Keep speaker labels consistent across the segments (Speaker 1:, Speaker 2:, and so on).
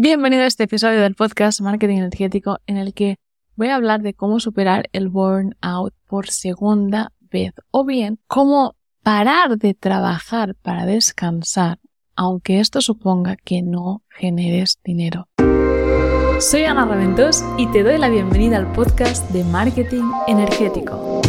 Speaker 1: Bienvenido a este episodio del podcast Marketing Energético en el que voy a hablar de cómo superar el burnout por segunda vez o bien cómo parar de trabajar para descansar aunque esto suponga que no generes dinero. Soy Ana Raventos y te doy la bienvenida al podcast de Marketing Energético.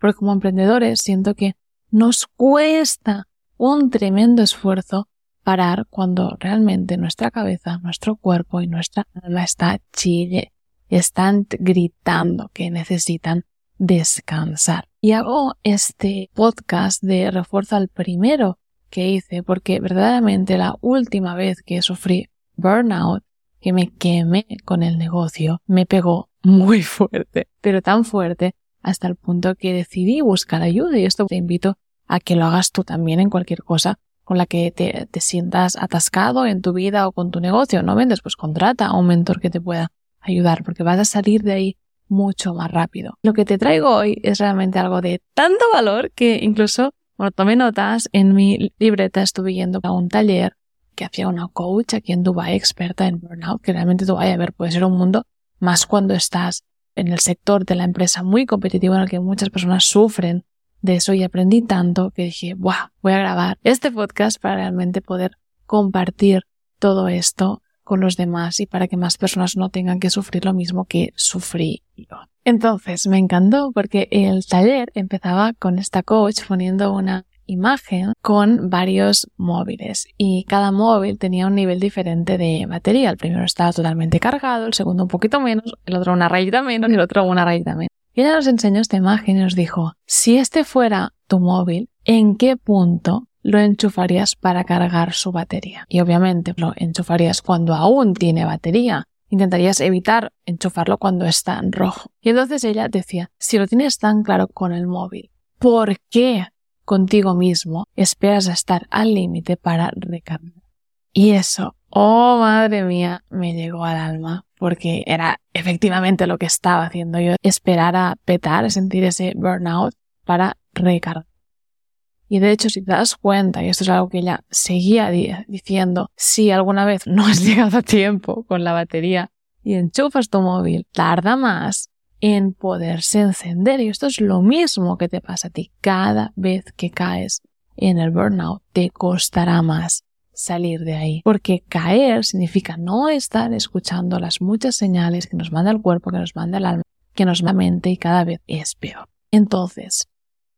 Speaker 1: Porque como emprendedores siento que nos cuesta un tremendo esfuerzo parar cuando realmente nuestra cabeza, nuestro cuerpo y nuestra alma está chille, están gritando que necesitan descansar. Y hago este podcast de refuerzo al primero que hice porque verdaderamente la última vez que sufrí burnout, que me quemé con el negocio, me pegó muy fuerte, pero tan fuerte hasta el punto que decidí buscar ayuda y esto te invito a que lo hagas tú también en cualquier cosa con la que te, te sientas atascado en tu vida o con tu negocio. No vendes, pues contrata a un mentor que te pueda ayudar porque vas a salir de ahí mucho más rápido. Lo que te traigo hoy es realmente algo de tanto valor que incluso, bueno, tomé notas, en mi libreta estuve yendo a un taller que hacía una coach aquí en Dubai experta en burnout, que realmente Dubai, a ver, puede ser un mundo más cuando estás en el sector de la empresa muy competitivo en el que muchas personas sufren de eso y aprendí tanto que dije, ¡buah! Voy a grabar este podcast para realmente poder compartir todo esto con los demás y para que más personas no tengan que sufrir lo mismo que sufrí yo. Entonces me encantó porque el taller empezaba con esta coach poniendo una imagen con varios móviles y cada móvil tenía un nivel diferente de batería. El primero estaba totalmente cargado, el segundo un poquito menos, el otro una rayita menos y el otro una rayita menos. Y ella nos enseñó esta imagen y nos dijo, si este fuera tu móvil, ¿en qué punto lo enchufarías para cargar su batería. Y obviamente lo enchufarías cuando aún tiene batería. Intentarías evitar enchufarlo cuando está en rojo. Y entonces ella decía, si lo tienes tan claro con el móvil, ¿por qué contigo mismo esperas a estar al límite para recargar? Y eso, oh madre mía, me llegó al alma, porque era efectivamente lo que estaba haciendo yo, esperar a petar, sentir ese burnout para recargar. Y de hecho, si te das cuenta, y esto es algo que ella seguía diciendo, si alguna vez no has llegado a tiempo con la batería y enchufas tu móvil, tarda más en poderse encender. Y esto es lo mismo que te pasa a ti. Cada vez que caes en el burnout, te costará más salir de ahí. Porque caer significa no estar escuchando las muchas señales que nos manda el cuerpo, que nos manda el alma, que nos manda la mente y cada vez es peor. Entonces,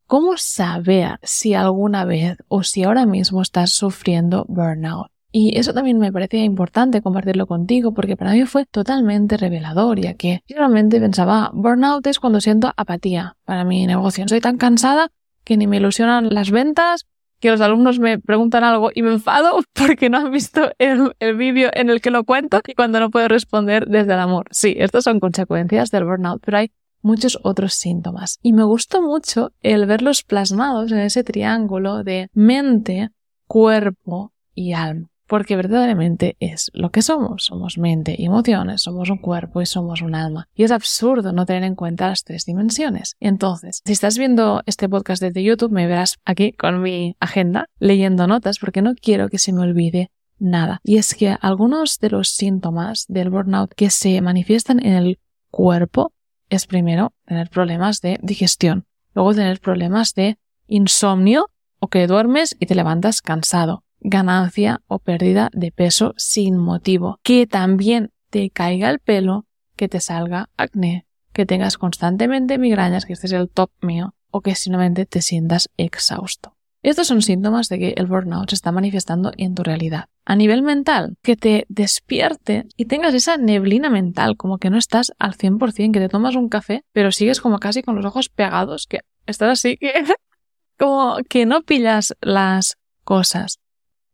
Speaker 1: ¿Cómo saber si alguna vez o si ahora mismo estás sufriendo burnout? Y eso también me parecía importante compartirlo contigo porque para mí fue totalmente revelador, ya que realmente pensaba, burnout es cuando siento apatía para mi negocio. Soy tan cansada que ni me ilusionan las ventas, que los alumnos me preguntan algo y me enfado porque no han visto el, el vídeo en el que lo cuento y cuando no puedo responder desde el amor. Sí, estas son consecuencias del burnout, pero hay muchos otros síntomas. Y me gustó mucho el verlos plasmados en ese triángulo de mente, cuerpo y alma. Porque verdaderamente es lo que somos. Somos mente y emociones, somos un cuerpo y somos un alma. Y es absurdo no tener en cuenta las tres dimensiones. Entonces, si estás viendo este podcast desde YouTube, me verás aquí con mi agenda leyendo notas porque no quiero que se me olvide nada. Y es que algunos de los síntomas del burnout que se manifiestan en el cuerpo es primero tener problemas de digestión, luego tener problemas de insomnio o que duermes y te levantas cansado, ganancia o pérdida de peso sin motivo, que también te caiga el pelo, que te salga acné, que tengas constantemente migrañas, que este es el top mío, o que simplemente te sientas exhausto. Estos son síntomas de que el burnout se está manifestando en tu realidad. A nivel mental, que te despierte y tengas esa neblina mental, como que no estás al 100%, que te tomas un café, pero sigues como casi con los ojos pegados, que estás así, que como que no pillas las cosas.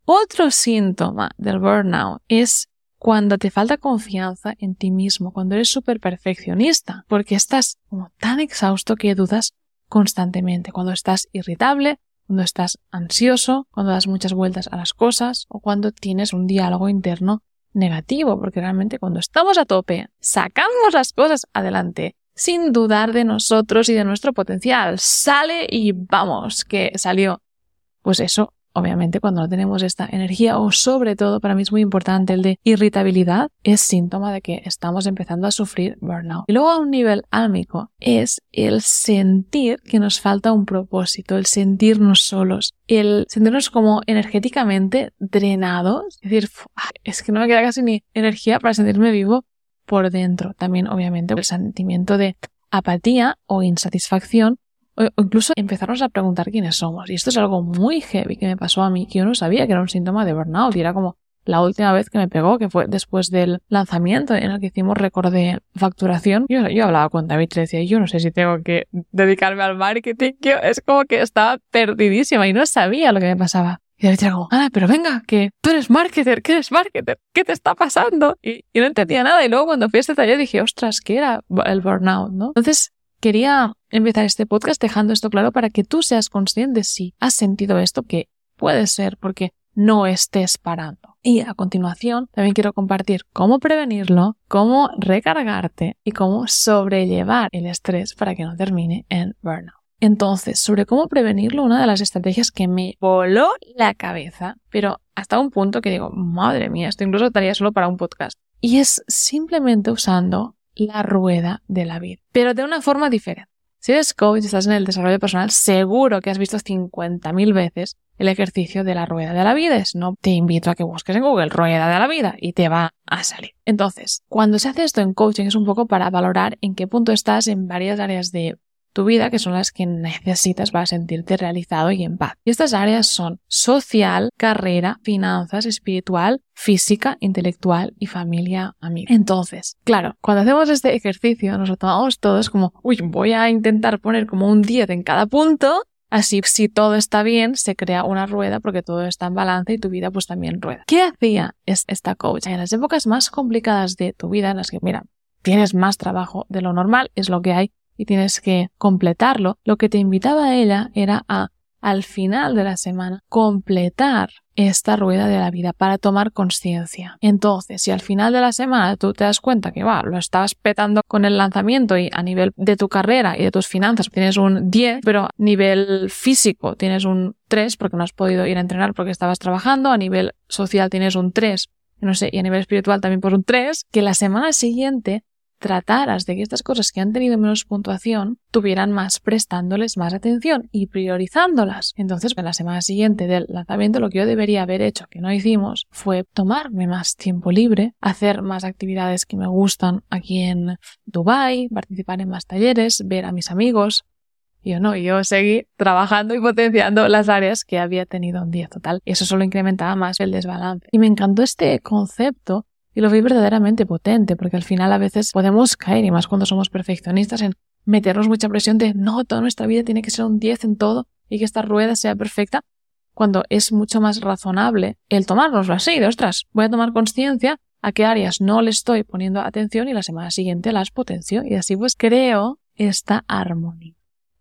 Speaker 1: Otro síntoma del burnout es cuando te falta confianza en ti mismo, cuando eres súper perfeccionista, porque estás como tan exhausto que dudas constantemente, cuando estás irritable, cuando estás ansioso, cuando das muchas vueltas a las cosas o cuando tienes un diálogo interno negativo, porque realmente cuando estamos a tope, sacamos las cosas adelante sin dudar de nosotros y de nuestro potencial. Sale y vamos, que salió. pues eso obviamente cuando no tenemos esta energía o sobre todo para mí es muy importante el de irritabilidad es síntoma de que estamos empezando a sufrir burnout. Y luego a un nivel álmico es el sentir que nos falta un propósito, el sentirnos solos, el sentirnos como energéticamente drenados, es decir, es que no me queda casi ni energía para sentirme vivo por dentro. También obviamente el sentimiento de apatía o insatisfacción o incluso empezarnos a preguntar quiénes somos. Y esto es algo muy heavy que me pasó a mí, que yo no sabía que era un síntoma de burnout y era como la última vez que me pegó, que fue después del lanzamiento en el que hicimos récord de facturación. Yo, yo hablaba con David y le decía, yo no sé si tengo que dedicarme al marketing. Yo es como que estaba perdidísima y no sabía lo que me pasaba. Y David era como, ah, pero venga, que tú eres marketer, que eres marketer, ¿qué te está pasando? Y, y no entendía nada. Y luego cuando fui a este taller dije, ostras, ¿qué era el burnout? ¿no? Entonces, quería empezar este podcast dejando esto claro para que tú seas consciente si has sentido esto, que puede ser porque no estés parando. Y a continuación también quiero compartir cómo prevenirlo, cómo recargarte y cómo sobrellevar el estrés para que no termine en burnout. Entonces, sobre cómo prevenirlo, una de las estrategias que me voló la cabeza, pero hasta un punto que digo, madre mía, esto incluso estaría solo para un podcast. Y es simplemente usando la rueda de la vida, pero de una forma diferente. Si eres coach y estás en el desarrollo personal, seguro que has visto 50.000 veces el ejercicio de la rueda de la vida. No te invito a que busques en Google rueda de la vida y te va a salir. Entonces, cuando se hace esto en coaching es un poco para valorar en qué punto estás en varias áreas de tu vida, que son las que necesitas para sentirte realizado y en paz. Y estas áreas son social, carrera, finanzas, espiritual, física, intelectual y familia, amiga. Entonces, claro, cuando hacemos este ejercicio nos lo tomamos todos como, uy, voy a intentar poner como un 10 en cada punto Así, si todo está bien, se crea una rueda porque todo está en balance y tu vida pues también rueda. ¿Qué hacía esta coach? En las épocas más complicadas de tu vida, en las que, mira, tienes más trabajo de lo normal, es lo que hay, y tienes que completarlo, lo que te invitaba ella era a, al final de la semana, completar esta rueda de la vida para tomar conciencia. Entonces, si al final de la semana tú te das cuenta que va, lo estabas petando con el lanzamiento y a nivel de tu carrera y de tus finanzas tienes un 10, pero a nivel físico tienes un 3 porque no has podido ir a entrenar porque estabas trabajando, a nivel social tienes un 3 no sé, y a nivel espiritual también por un 3, que la semana siguiente trataras de que estas cosas que han tenido menos puntuación tuvieran más prestándoles más atención y priorizándolas. Entonces, en la semana siguiente del lanzamiento, lo que yo debería haber hecho, que no hicimos, fue tomarme más tiempo libre, hacer más actividades que me gustan aquí en Dubai, participar en más talleres, ver a mis amigos, yo no, yo seguí trabajando y potenciando las áreas que había tenido un día total. Eso solo incrementaba más el desbalance. Y me encantó este concepto y lo vi verdaderamente potente, porque al final a veces podemos caer, y más cuando somos perfeccionistas, en meternos mucha presión de no, toda nuestra vida tiene que ser un 10 en todo y que esta rueda sea perfecta, cuando es mucho más razonable el tomárnoslo así, de ostras, voy a tomar conciencia a qué áreas no le estoy poniendo atención y la semana siguiente las potencio y así pues creo esta armonía.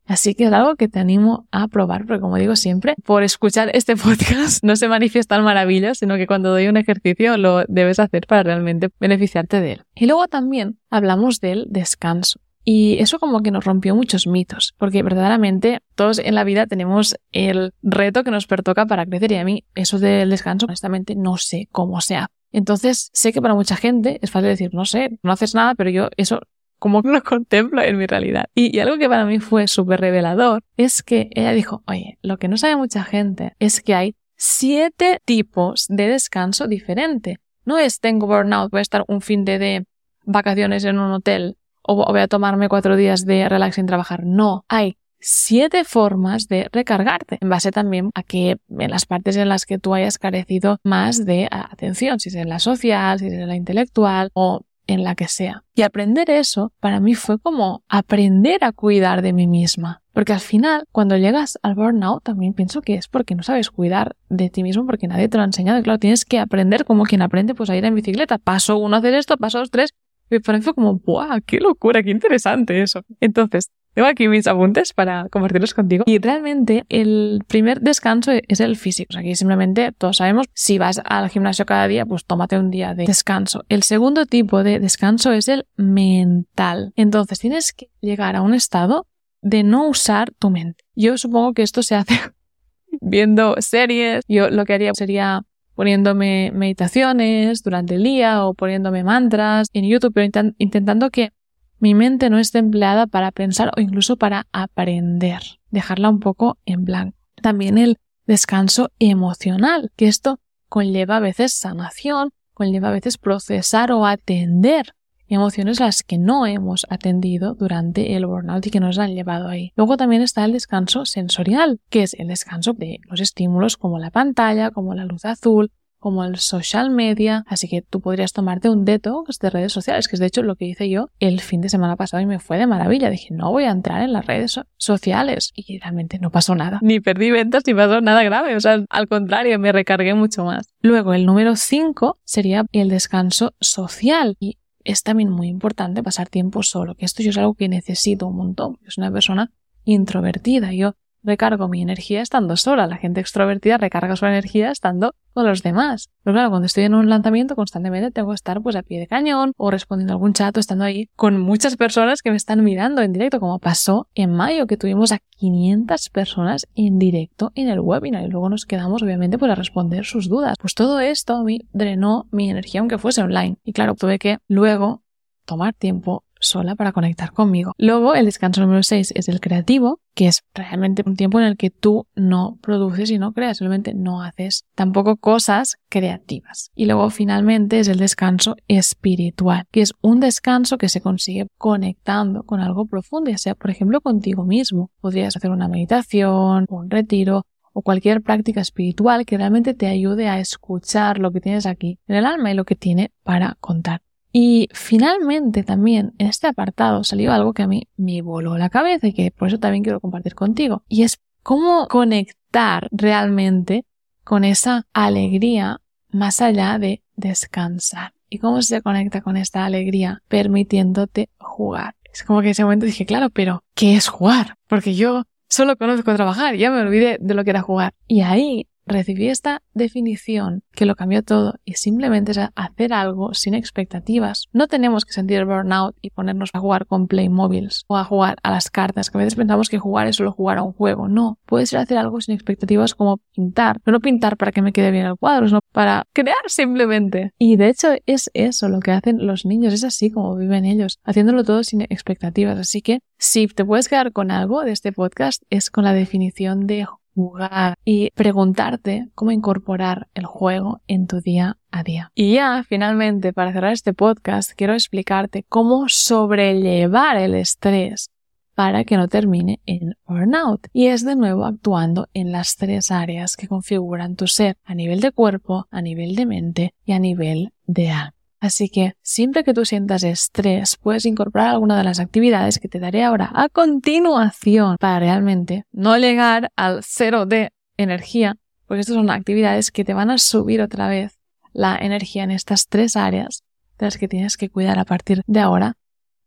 Speaker 1: Así que es algo que te animo a probar, porque como digo siempre, por escuchar este podcast no se manifiestan maravillas, sino que cuando doy un ejercicio lo debes hacer para realmente beneficiarte de él. Y luego también hablamos del descanso. Y eso como que nos rompió muchos mitos, porque verdaderamente todos en la vida tenemos el reto que nos pertoca para crecer y a mí eso del descanso honestamente no sé cómo sea. Entonces sé que para mucha gente es fácil decir, no sé, no haces nada, pero yo eso como lo contemplo en mi realidad. Y, algo que para mí fue súper revelador es que ella dijo, oye, lo que no sabe mucha gente es que hay siete tipos de descanso diferente. No es tengo burnout, voy a estar un fin de, de vacaciones en un hotel o voy a tomarme cuatro días de relax sin trabajar. No, hay siete formas de recargarte, en base también a que en las partes en las que tú hayas carecido más de atención, si es en la social, si es en la intelectual o en la que sea. Y aprender eso para mí fue como aprender a cuidar de mí misma. Porque al final, cuando llegas al burnout, también pienso que es porque no sabes cuidar de ti mismo porque nadie te lo ha enseñado. Y claro, tienes que aprender como quien aprende pues a ir en bicicleta. Paso uno hacer esto, paso dos, tres. Y para como, ¡buah! ¡Qué locura! ¡Qué interesante eso! Entonces, tengo aquí mis apuntes para compartirlos contigo. Y realmente el primer descanso es el físico. O sea, aquí simplemente todos sabemos, si vas al gimnasio cada día, pues tómate un día de descanso. El segundo tipo de descanso es el mental. Entonces tienes que llegar a un estado de no usar tu mente. Yo supongo que esto se hace viendo series. Yo lo que haría sería poniéndome meditaciones durante el día o poniéndome mantras en YouTube, pero intentando que mi mente no esté empleada para pensar o incluso para aprender, dejarla un poco en blanco. También el descanso emocional, que esto conlleva a veces sanación, conlleva a veces procesar o atender emociones las que no hemos atendido durante el burnout y que nos han llevado ahí. Luego también está el descanso sensorial, que es el descanso de los estímulos como la pantalla, como la luz azul, como el social media, así que tú podrías tomarte un detox de redes sociales, que es de hecho lo que hice yo el fin de semana pasado y me fue de maravilla. Dije, no voy a entrar en las redes sociales y realmente no pasó nada. Ni perdí ventas ni pasó nada grave, o sea, al contrario, me recargué mucho más. Luego, el número 5 sería el descanso social y es también muy importante pasar tiempo solo, que esto yo es algo que necesito un montón. Es una persona introvertida. Yo recargo mi energía estando sola. La gente extrovertida recarga su energía estando con los demás. Pero claro, cuando estoy en un lanzamiento constantemente tengo que estar pues a pie de cañón o respondiendo a algún chat o estando ahí con muchas personas que me están mirando en directo, como pasó en mayo que tuvimos a 500 personas en directo en el webinar y luego nos quedamos obviamente pues a responder sus dudas. Pues todo esto a mí drenó mi energía aunque fuese online. Y claro, tuve que luego tomar tiempo sola para conectar conmigo. Luego, el descanso número 6 es el creativo, que es realmente un tiempo en el que tú no produces y no creas, simplemente no haces tampoco cosas creativas. Y luego, finalmente, es el descanso espiritual, que es un descanso que se consigue conectando con algo profundo, ya sea, por ejemplo, contigo mismo. Podrías hacer una meditación, un retiro, o cualquier práctica espiritual que realmente te ayude a escuchar lo que tienes aquí en el alma y lo que tiene para contar. Y finalmente también en este apartado salió algo que a mí me voló la cabeza y que por eso también quiero compartir contigo. Y es cómo conectar realmente con esa alegría más allá de descansar. ¿Y cómo se conecta con esta alegría? Permitiéndote jugar. Es como que en ese momento dije, claro, pero ¿qué es jugar? Porque yo solo conozco trabajar, ya me olvidé de lo que era jugar. Y ahí recibí esta definición que lo cambió todo y simplemente es hacer algo sin expectativas. No tenemos que sentir burnout y ponernos a jugar con Playmobiles o a jugar a las cartas, que a veces pensamos que jugar es solo jugar a un juego. No, puede ser hacer algo sin expectativas como pintar, no pintar para que me quede bien el cuadro, sino para crear simplemente. Y de hecho es eso lo que hacen los niños, es así como viven ellos, haciéndolo todo sin expectativas. Así que si te puedes quedar con algo de este podcast es con la definición de jugar y preguntarte cómo incorporar el juego en tu día a día. Y ya, finalmente, para cerrar este podcast, quiero explicarte cómo sobrellevar el estrés para que no termine en burnout. Y es de nuevo actuando en las tres áreas que configuran tu ser a nivel de cuerpo, a nivel de mente y a nivel de alma. Así que siempre que tú sientas estrés, puedes incorporar alguna de las actividades que te daré ahora a continuación para realmente no llegar al cero de energía, porque estas son actividades que te van a subir otra vez la energía en estas tres áreas de las que tienes que cuidar a partir de ahora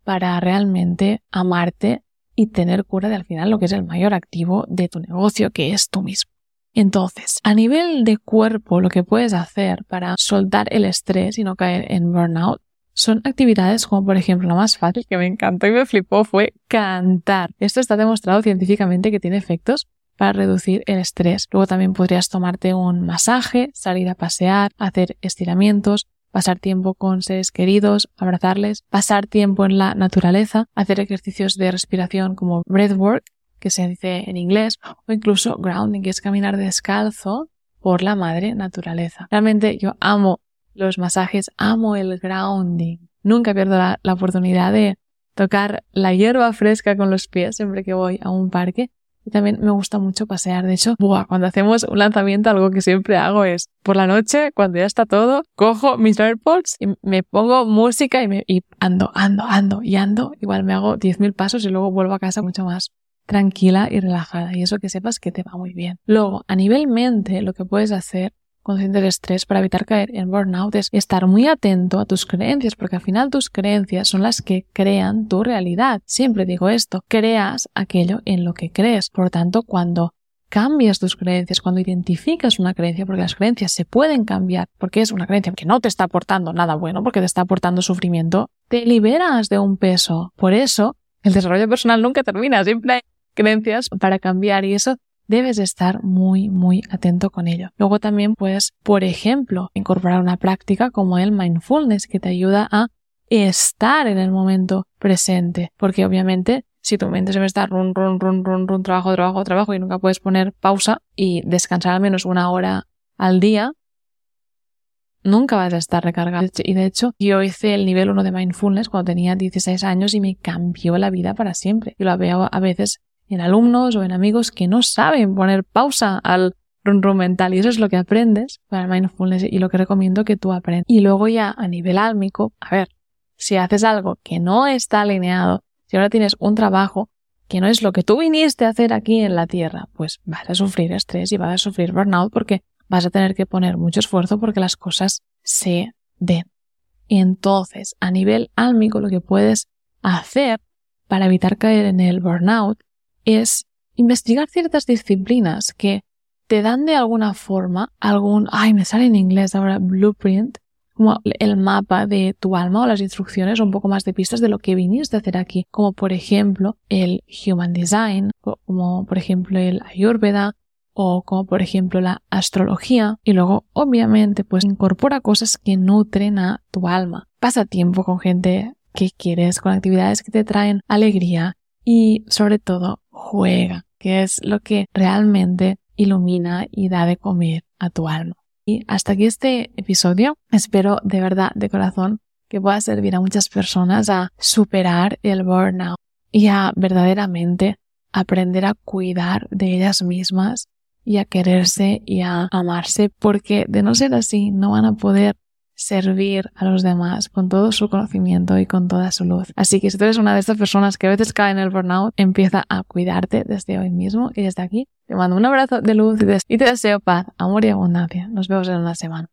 Speaker 1: para realmente amarte y tener cura de al final lo que es el mayor activo de tu negocio, que es tú mismo. Entonces, a nivel de cuerpo, lo que puedes hacer para soltar el estrés y no caer en burnout son actividades como por ejemplo la más fácil que me encantó y me flipó fue cantar. Esto está demostrado científicamente que tiene efectos para reducir el estrés. Luego también podrías tomarte un masaje, salir a pasear, hacer estiramientos, pasar tiempo con seres queridos, abrazarles, pasar tiempo en la naturaleza, hacer ejercicios de respiración como breathwork que se dice en inglés, o incluso grounding, que es caminar descalzo por la madre naturaleza. Realmente yo amo los masajes, amo el grounding. Nunca pierdo la, oportunidad de tocar la hierba fresca con los pies siempre que voy a un parque. Y también me gusta mucho pasear. De hecho, cuando hacemos un lanzamiento, algo que siempre hago es por la noche, cuando ya está todo, cojo mis AirPods y me pongo música y, me, y ando, ando, ando y ando. Igual me hago 10.000 pasos y luego vuelvo a casa mucho más tranquila y relajada y eso que sepas que te va muy bien. Luego, a nivel mente, lo que puedes hacer con sientes estrés para evitar caer en burnout es estar muy atento a tus creencias, porque al final tus creencias son las que crean tu realidad. Siempre digo esto, creas aquello en lo que crees. Por lo tanto, cuando cambias tus creencias, cuando identificas una creencia, porque las creencias se pueden cambiar, porque es una creencia que no te está aportando nada bueno, porque te está aportando sufrimiento, te liberas de un peso. Por eso, el desarrollo personal nunca termina, siempre creencias para cambiar y eso debes estar muy, muy atento con ello. Luego también puedes, por ejemplo, incorporar una práctica como el mindfulness que te ayuda a estar en el momento presente, porque obviamente si tu mente se me está run, run, run, run, run, trabajo, trabajo, trabajo y nunca puedes poner pausa y descansar al menos una hora al día, nunca vas a estar recargado. Y de hecho, yo hice el nivel 1 de mindfulness cuando tenía 16 años y me cambió la vida para siempre. Y lo veo a veces en alumnos o en amigos que no saben poner pausa al run run mental y eso es lo que aprendes para el mindfulness y lo que recomiendo que tú aprendas. Y luego ya a nivel álmico, a ver, si haces algo que no está alineado, si ahora tienes un trabajo que no es lo que tú viniste a hacer aquí en la Tierra, pues vas a sufrir estrés y vas a sufrir burnout porque vas a tener que poner mucho esfuerzo porque las cosas se den. Entonces, a nivel álmico, lo que puedes hacer para evitar caer en el burnout es investigar ciertas disciplinas que te dan de alguna forma algún, ay, me sale en inglés ahora, blueprint, como el mapa de tu alma o las instrucciones o un poco más de pistas de lo que viniste a hacer aquí, como por ejemplo el Human Design, como por ejemplo el Ayurveda, o como por ejemplo la astrología y luego obviamente pues incorpora cosas que nutren a tu alma. Pasa tiempo con gente que quieres, con actividades que te traen alegría y sobre todo juega, que es lo que realmente ilumina y da de comer a tu alma. Y hasta aquí este episodio. Espero de verdad, de corazón, que pueda servir a muchas personas a superar el burnout y a verdaderamente aprender a cuidar de ellas mismas y a quererse y a amarse, porque de no ser así no van a poder servir a los demás con todo su conocimiento y con toda su luz. Así que si tú eres una de estas personas que a veces cae en el burnout, empieza a cuidarte desde hoy mismo y desde aquí te mando un abrazo de luz y te deseo paz, amor y abundancia. Nos vemos en una semana.